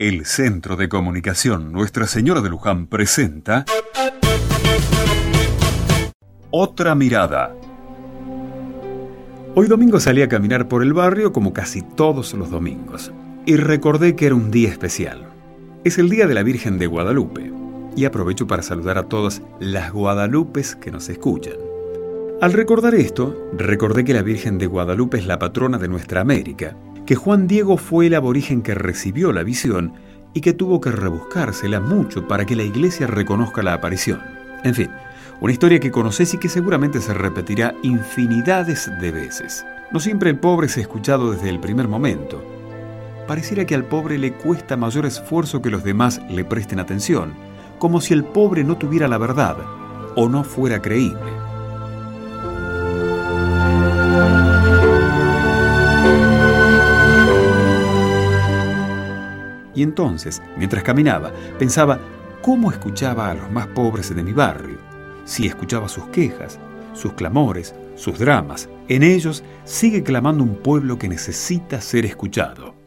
El Centro de Comunicación Nuestra Señora de Luján presenta Otra Mirada. Hoy domingo salí a caminar por el barrio como casi todos los domingos y recordé que era un día especial. Es el Día de la Virgen de Guadalupe y aprovecho para saludar a todas las Guadalupes que nos escuchan. Al recordar esto, recordé que la Virgen de Guadalupe es la patrona de nuestra América, que Juan Diego fue el aborigen que recibió la visión y que tuvo que rebuscársela mucho para que la iglesia reconozca la aparición. En fin, una historia que conoces y que seguramente se repetirá infinidades de veces. No siempre el pobre se ha escuchado desde el primer momento. Pareciera que al pobre le cuesta mayor esfuerzo que los demás le presten atención, como si el pobre no tuviera la verdad o no fuera creíble. Y entonces, mientras caminaba, pensaba cómo escuchaba a los más pobres de mi barrio, si escuchaba sus quejas, sus clamores, sus dramas. En ellos sigue clamando un pueblo que necesita ser escuchado.